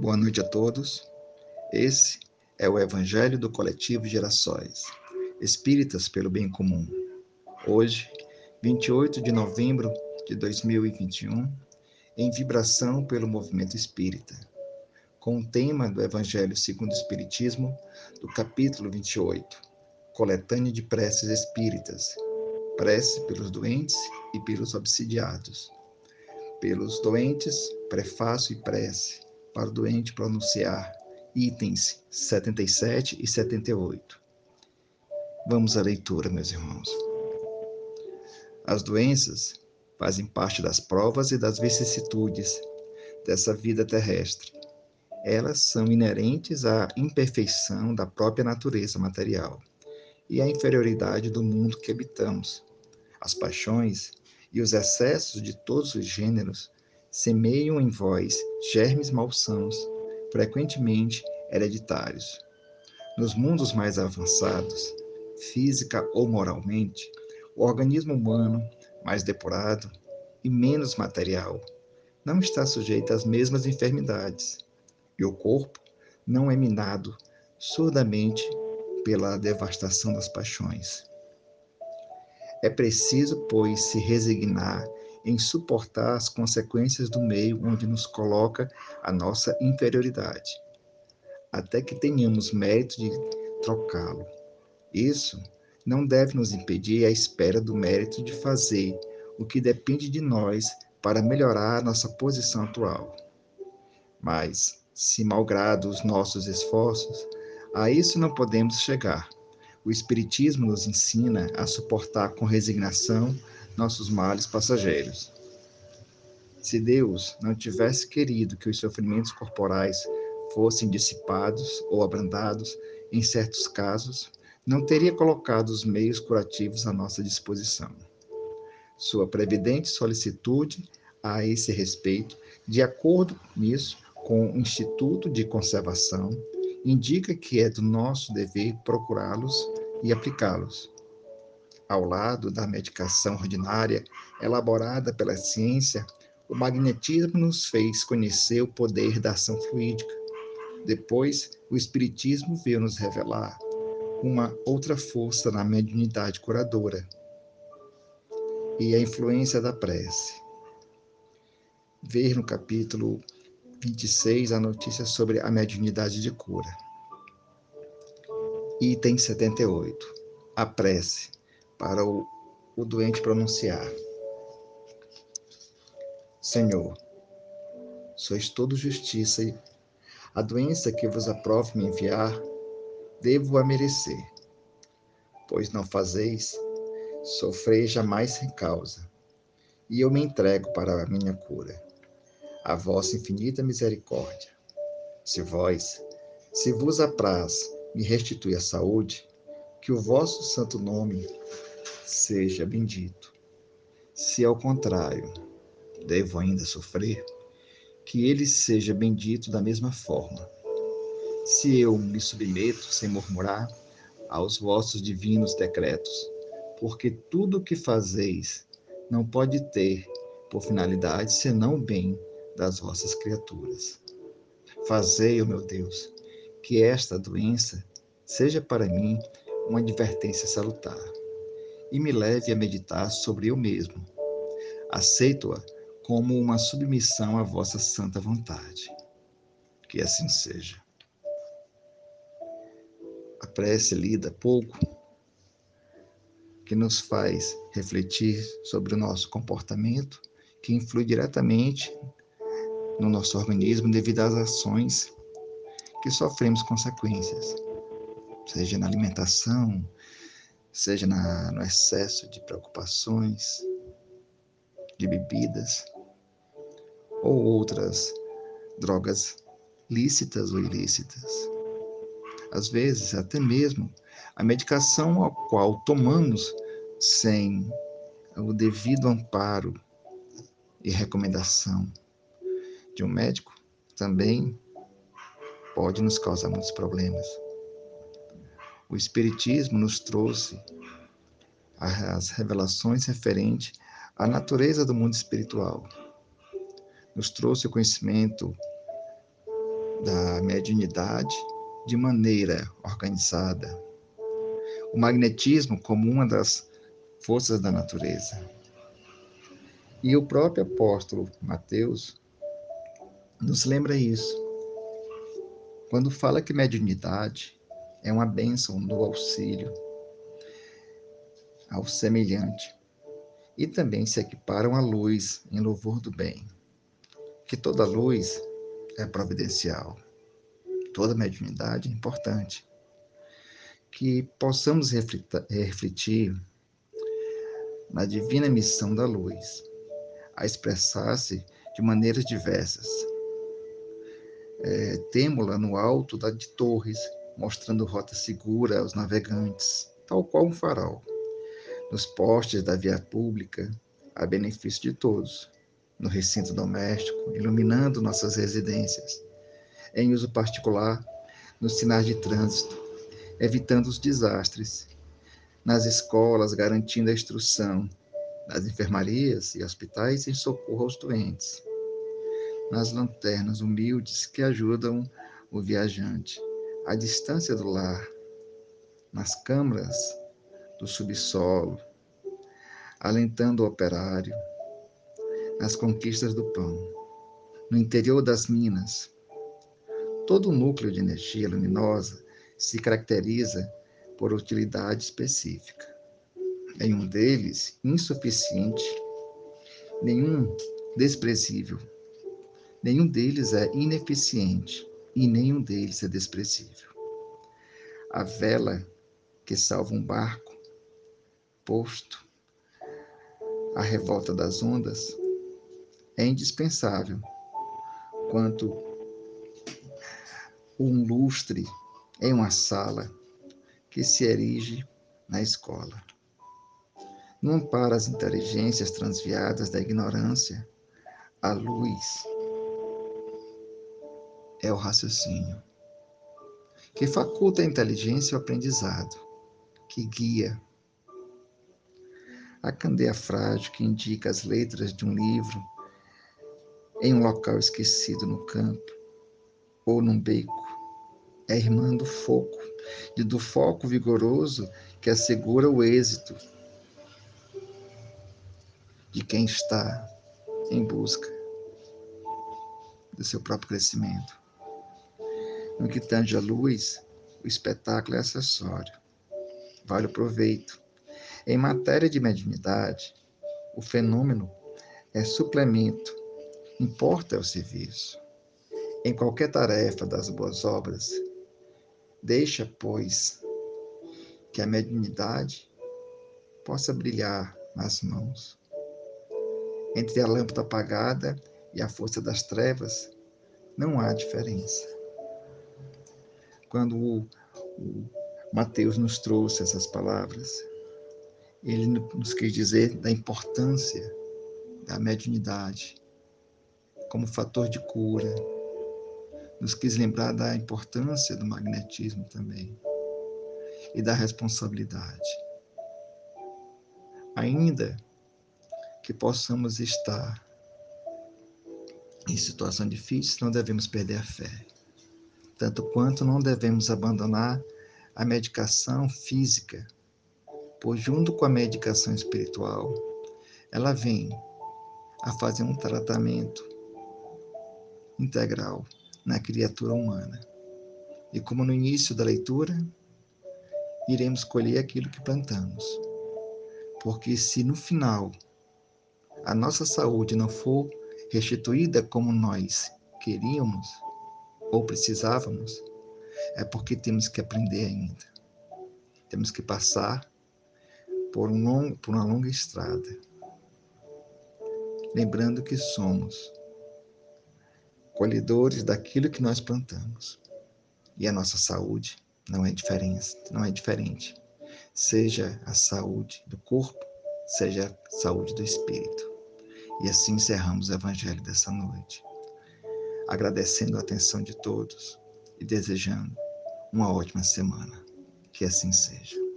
Boa noite a todos. Esse é o Evangelho do Coletivo Gerações, Espíritas pelo Bem Comum. Hoje, 28 de novembro de 2021, em vibração pelo movimento espírita, com o tema do Evangelho segundo o Espiritismo, do capítulo 28, Coletânea de Preces Espíritas, prece pelos doentes e pelos obsidiados. Pelos doentes, prefácio e prece para o doente pronunciar itens 77 e 78. Vamos à leitura, meus irmãos. As doenças fazem parte das provas e das vicissitudes dessa vida terrestre. Elas são inerentes à imperfeição da própria natureza material e à inferioridade do mundo que habitamos. As paixões e os excessos de todos os gêneros semeiam em vós germes malsãos, frequentemente hereditários. Nos mundos mais avançados, física ou moralmente, o organismo humano, mais depurado e menos material, não está sujeito às mesmas enfermidades, e o corpo não é minado surdamente pela devastação das paixões. É preciso, pois, se resignar em suportar as consequências do meio onde nos coloca a nossa inferioridade, até que tenhamos mérito de trocá-lo. Isso não deve nos impedir a espera do mérito de fazer o que depende de nós para melhorar nossa posição atual. Mas, se malgrado os nossos esforços, a isso não podemos chegar. O Espiritismo nos ensina a suportar com resignação nossos males passageiros. Se Deus não tivesse querido que os sofrimentos corporais fossem dissipados ou abrandados em certos casos, não teria colocado os meios curativos à nossa disposição. Sua previdente solicitude a esse respeito, de acordo nisso com o Instituto de Conservação, indica que é do nosso dever procurá-los e aplicá-los ao lado da medicação ordinária elaborada pela ciência, o magnetismo nos fez conhecer o poder da ação fluídica. Depois, o Espiritismo veio nos revelar uma outra força na mediunidade curadora e a influência da prece. Ver no capítulo 26 a notícia sobre a mediunidade de cura. Item 78. A prece para o, o doente pronunciar. Senhor, sois todo justiça e a doença que vos aprove me enviar, devo a merecer, pois não fazeis sofrer jamais sem causa, e eu me entrego para a minha cura, a vossa infinita misericórdia. Se vós, se vos apraz me restituir a saúde, que o vosso santo nome seja bendito. Se ao contrário, devo ainda sofrer, que ele seja bendito da mesma forma. Se eu me submeto sem murmurar aos vossos divinos decretos, porque tudo o que fazeis não pode ter por finalidade senão o bem das vossas criaturas. Fazei, ó meu Deus, que esta doença seja para mim uma advertência salutar e me leve a meditar sobre eu mesmo. Aceito-a como uma submissão à vossa santa vontade. Que assim seja. A prece lida pouco, que nos faz refletir sobre o nosso comportamento, que influi diretamente no nosso organismo devido às ações que sofremos consequências, seja na alimentação, seja na, no excesso de preocupações, de bebidas ou outras drogas lícitas ou ilícitas. Às vezes, até mesmo a medicação a qual tomamos sem o devido amparo e recomendação de um médico também pode nos causar muitos problemas. O Espiritismo nos trouxe as revelações referentes à natureza do mundo espiritual. Nos trouxe o conhecimento da mediunidade de maneira organizada. O magnetismo como uma das forças da natureza. E o próprio apóstolo Mateus nos lembra isso. Quando fala que mediunidade é uma bênção do auxílio ao semelhante e também se equiparam à luz em louvor do bem. Que toda luz é providencial, toda mediunidade é importante. Que possamos refletir na divina missão da luz, a expressar-se de maneiras diversas. É, Temo-la no alto da, de torres, mostrando rota segura aos navegantes, tal qual um farol. Nos postes da via pública, a benefício de todos, no recinto doméstico, iluminando nossas residências, em uso particular, nos sinais de trânsito, evitando os desastres, nas escolas, garantindo a instrução, nas enfermarias e hospitais em socorro aos doentes, nas lanternas humildes que ajudam o viajante, à distância do lar, nas câmaras do subsolo, alentando o operário, nas conquistas do pão, no interior das minas. Todo o núcleo de energia luminosa se caracteriza por utilidade específica. Nenhum deles insuficiente, nenhum desprezível. Nenhum deles é ineficiente e nenhum deles é desprezível. A vela que salva um barco posto à revolta das ondas é indispensável, quanto um lustre em uma sala que se erige na escola. Não ampara as inteligências transviadas da ignorância, a luz é o raciocínio, que faculta a inteligência e o aprendizado, que guia a candeia frágil que indica as letras de um livro em um local esquecido no campo ou num beco. É irmã do foco, e do foco vigoroso que assegura o êxito de quem está em busca do seu próprio crescimento. No que tange a luz, o espetáculo é acessório. Vale o proveito em matéria de mediunidade, o fenômeno é suplemento, importa é o serviço. Em qualquer tarefa das boas obras, deixa, pois, que a mediunidade possa brilhar nas mãos. Entre a lâmpada apagada e a força das trevas, não há diferença. Quando o, o Mateus nos trouxe essas palavras, ele nos quis dizer da importância da mediunidade como fator de cura. Nos quis lembrar da importância do magnetismo também e da responsabilidade. Ainda que possamos estar em situação difícil, não devemos perder a fé. Tanto quanto não devemos abandonar a medicação física pois junto com a medicação espiritual, ela vem a fazer um tratamento integral na criatura humana. E como no início da leitura, iremos colher aquilo que plantamos. Porque se no final a nossa saúde não for restituída como nós queríamos ou precisávamos, é porque temos que aprender ainda. Temos que passar por, um por uma longa estrada. Lembrando que somos colhedores daquilo que nós plantamos. E a nossa saúde não é diferente, não é diferente. Seja a saúde do corpo, seja a saúde do espírito. E assim encerramos o evangelho dessa noite. Agradecendo a atenção de todos e desejando uma ótima semana. Que assim seja.